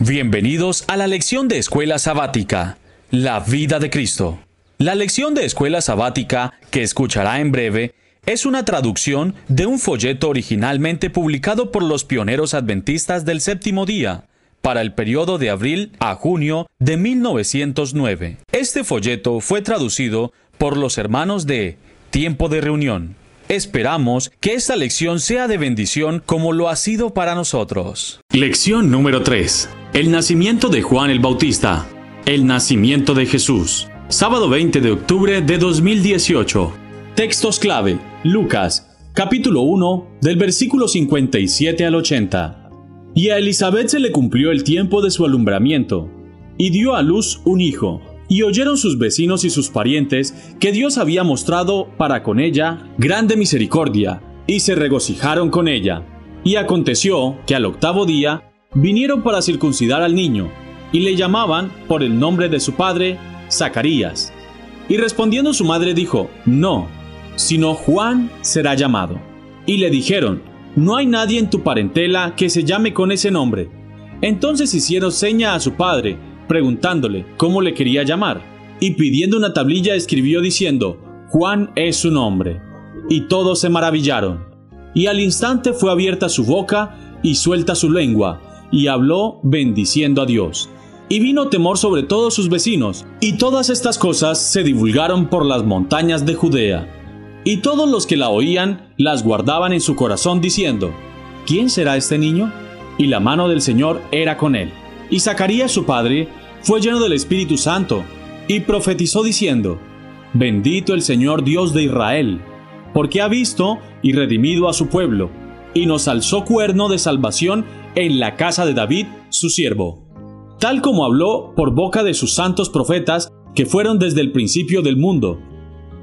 Bienvenidos a la lección de Escuela Sabática, La vida de Cristo. La lección de Escuela Sabática, que escuchará en breve, es una traducción de un folleto originalmente publicado por los pioneros adventistas del séptimo día, para el periodo de abril a junio de 1909. Este folleto fue traducido por los hermanos de Tiempo de Reunión. Esperamos que esta lección sea de bendición como lo ha sido para nosotros. Lección número 3. El nacimiento de Juan el Bautista. El nacimiento de Jesús. Sábado 20 de octubre de 2018. Textos clave. Lucas, capítulo 1, del versículo 57 al 80. Y a Elizabeth se le cumplió el tiempo de su alumbramiento, y dio a luz un hijo y oyeron sus vecinos y sus parientes que Dios había mostrado para con ella grande misericordia, y se regocijaron con ella. Y aconteció que al octavo día vinieron para circuncidar al niño, y le llamaban por el nombre de su padre, Zacarías. Y respondiendo su madre dijo, No, sino Juan será llamado. Y le dijeron, No hay nadie en tu parentela que se llame con ese nombre. Entonces hicieron seña a su padre, preguntándole cómo le quería llamar, y pidiendo una tablilla escribió diciendo, Juan es su nombre. Y todos se maravillaron. Y al instante fue abierta su boca y suelta su lengua, y habló bendiciendo a Dios. Y vino temor sobre todos sus vecinos, y todas estas cosas se divulgaron por las montañas de Judea. Y todos los que la oían las guardaban en su corazón diciendo, ¿quién será este niño? Y la mano del Señor era con él. Y Zacarías su padre fue lleno del Espíritu Santo y profetizó diciendo, Bendito el Señor Dios de Israel, porque ha visto y redimido a su pueblo, y nos alzó cuerno de salvación en la casa de David, su siervo, tal como habló por boca de sus santos profetas que fueron desde el principio del mundo,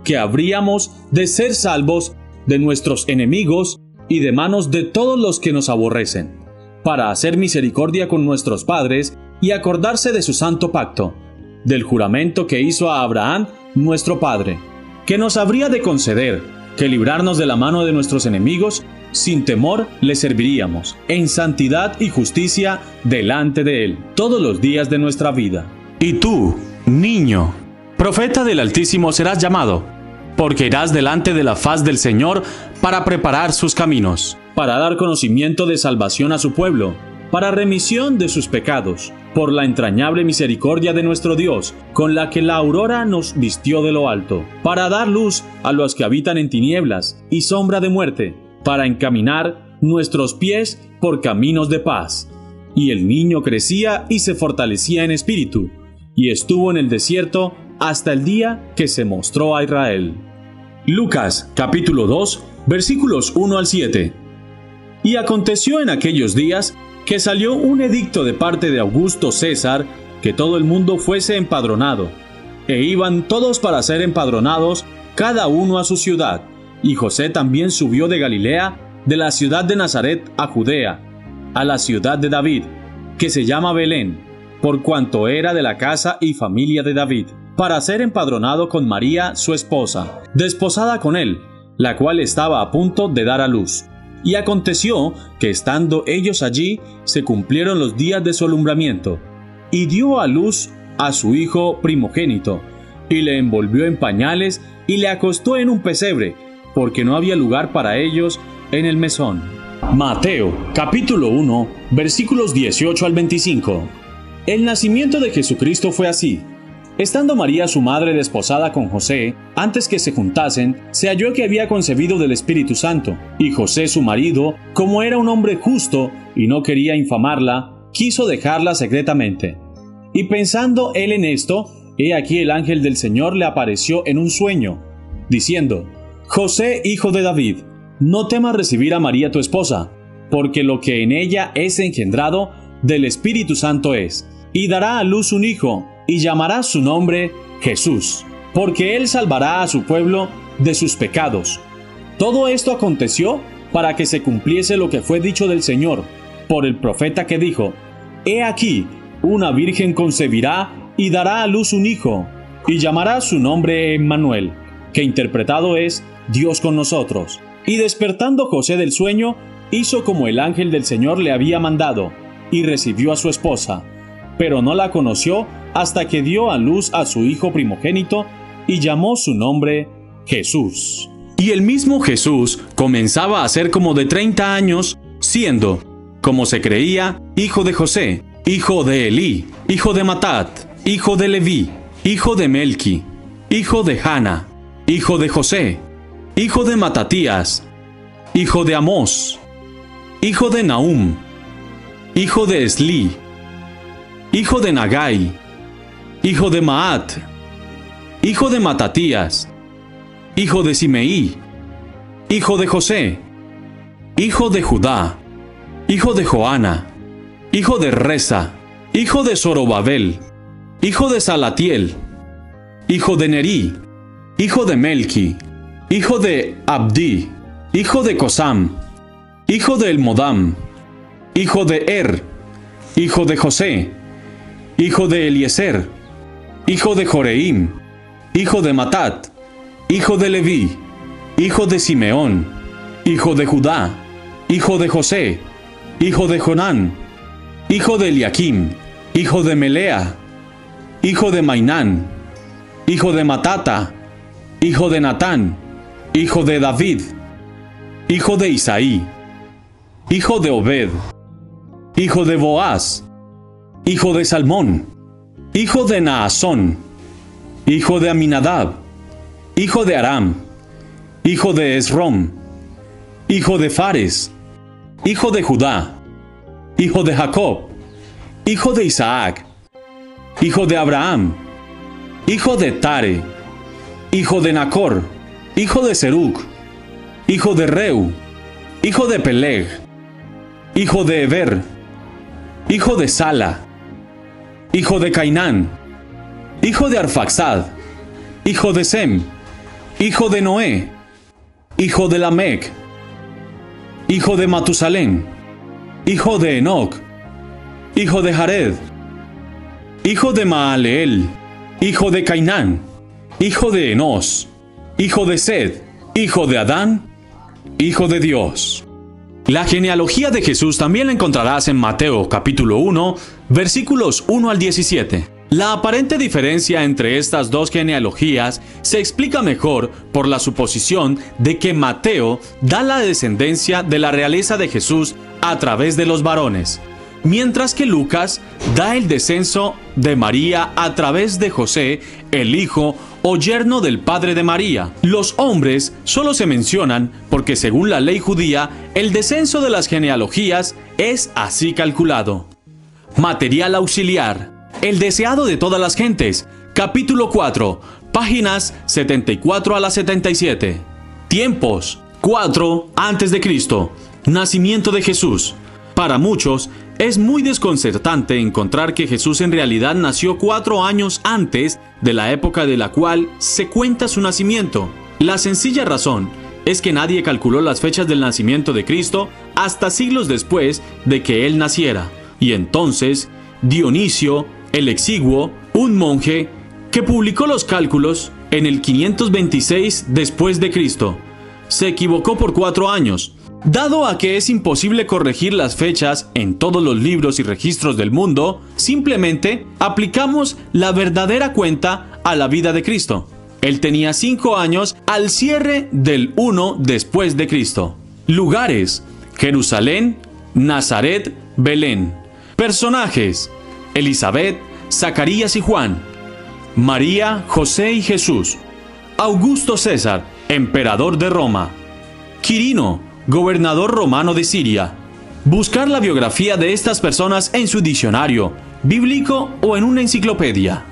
que habríamos de ser salvos de nuestros enemigos y de manos de todos los que nos aborrecen para hacer misericordia con nuestros padres y acordarse de su santo pacto, del juramento que hizo a Abraham, nuestro Padre, que nos habría de conceder, que librarnos de la mano de nuestros enemigos, sin temor le serviríamos, en santidad y justicia delante de Él, todos los días de nuestra vida. Y tú, niño, profeta del Altísimo serás llamado, porque irás delante de la faz del Señor para preparar sus caminos para dar conocimiento de salvación a su pueblo, para remisión de sus pecados, por la entrañable misericordia de nuestro Dios, con la que la aurora nos vistió de lo alto, para dar luz a los que habitan en tinieblas y sombra de muerte, para encaminar nuestros pies por caminos de paz. Y el niño crecía y se fortalecía en espíritu, y estuvo en el desierto hasta el día que se mostró a Israel. Lucas capítulo 2 versículos 1 al 7. Y aconteció en aquellos días que salió un edicto de parte de Augusto César que todo el mundo fuese empadronado. E iban todos para ser empadronados, cada uno a su ciudad. Y José también subió de Galilea, de la ciudad de Nazaret a Judea, a la ciudad de David, que se llama Belén, por cuanto era de la casa y familia de David, para ser empadronado con María, su esposa, desposada con él, la cual estaba a punto de dar a luz. Y aconteció que estando ellos allí, se cumplieron los días de su alumbramiento, y dio a luz a su hijo primogénito, y le envolvió en pañales y le acostó en un pesebre, porque no había lugar para ellos en el mesón. Mateo capítulo 1 versículos 18 al 25. El nacimiento de Jesucristo fue así. Estando María su madre desposada con José, antes que se juntasen, se halló que había concebido del Espíritu Santo, y José su marido, como era un hombre justo y no quería infamarla, quiso dejarla secretamente. Y pensando él en esto, he aquí el ángel del Señor le apareció en un sueño, diciendo, José, hijo de David, no temas recibir a María tu esposa, porque lo que en ella es engendrado del Espíritu Santo es, y dará a luz un hijo, y llamará su nombre Jesús, porque él salvará a su pueblo de sus pecados. Todo esto aconteció para que se cumpliese lo que fue dicho del Señor por el profeta que dijo, He aquí, una virgen concebirá y dará a luz un hijo, y llamará su nombre Emmanuel, que interpretado es Dios con nosotros. Y despertando José del sueño, hizo como el ángel del Señor le había mandado, y recibió a su esposa, pero no la conoció hasta que dio a luz a su hijo primogénito y llamó su nombre Jesús. Y el mismo Jesús comenzaba a ser como de 30 años, siendo, como se creía, hijo de José, hijo de Elí, hijo de Matat, hijo de Leví, hijo de Melqui, hijo de Hanna, hijo de José, hijo de Matatías, hijo de Amós, hijo de Nahum, hijo de Esli, hijo de Nagai, hijo de Maat, hijo de Matatías, hijo de Simeí, hijo de José, hijo de Judá, hijo de Joana, hijo de Reza, hijo de Zorobabel, hijo de Salatiel, hijo de Nerí, hijo de Melki, hijo de Abdi, hijo de Cosam, hijo de Elmodam, hijo de Er, hijo de José, hijo de Eliezer, hijo de Joreim, hijo de Matat, hijo de Leví, hijo de Simeón, hijo de Judá, hijo de José, hijo de Jonán, hijo de Eliakim, hijo de Melea, hijo de Mainán, hijo de Matata, hijo de Natán, hijo de David, hijo de Isaí, hijo de Obed, hijo de Boaz, hijo de Salmón, hijo de Naasón, hijo de Aminadab, hijo de Aram, hijo de Esrom, hijo de Fares, hijo de Judá, hijo de Jacob, hijo de Isaac, hijo de Abraham, hijo de Tare, hijo de Nacor, hijo de Serug, hijo de Reu, hijo de Peleg, hijo de Eber, hijo de Sala, hijo de Cainán, hijo de Arfaxad, hijo de Sem, hijo de Noé, hijo de Lamec, hijo de Matusalén, hijo de Enoc, hijo de Jared, hijo de Maaleel, hijo de Cainán, hijo de Enos, hijo de Sed, hijo de Adán, hijo de Dios. La genealogía de Jesús también la encontrarás en Mateo capítulo 1, versículos 1 al 17. La aparente diferencia entre estas dos genealogías se explica mejor por la suposición de que Mateo da la descendencia de la realeza de Jesús a través de los varones, mientras que Lucas da el descenso de María a través de José, el hijo o yerno del padre de María. Los hombres solo se mencionan porque según la ley judía, el descenso de las genealogías es así calculado. Material auxiliar el deseado de todas las gentes. Capítulo 4, páginas 74 a la 77. Tiempos 4 antes de Cristo. Nacimiento de Jesús. Para muchos es muy desconcertante encontrar que Jesús en realidad nació cuatro años antes de la época de la cual se cuenta su nacimiento. La sencilla razón es que nadie calculó las fechas del nacimiento de Cristo hasta siglos después de que Él naciera. Y entonces Dionisio el exiguo, un monje que publicó los cálculos en el 526 después de Cristo. Se equivocó por cuatro años. Dado a que es imposible corregir las fechas en todos los libros y registros del mundo, simplemente aplicamos la verdadera cuenta a la vida de Cristo. Él tenía cinco años al cierre del 1 después de Cristo. Lugares: Jerusalén, Nazaret, Belén. Personajes: Elizabeth, Zacarías y Juan, María, José y Jesús, Augusto César, emperador de Roma, Quirino, gobernador romano de Siria. Buscar la biografía de estas personas en su diccionario, bíblico o en una enciclopedia.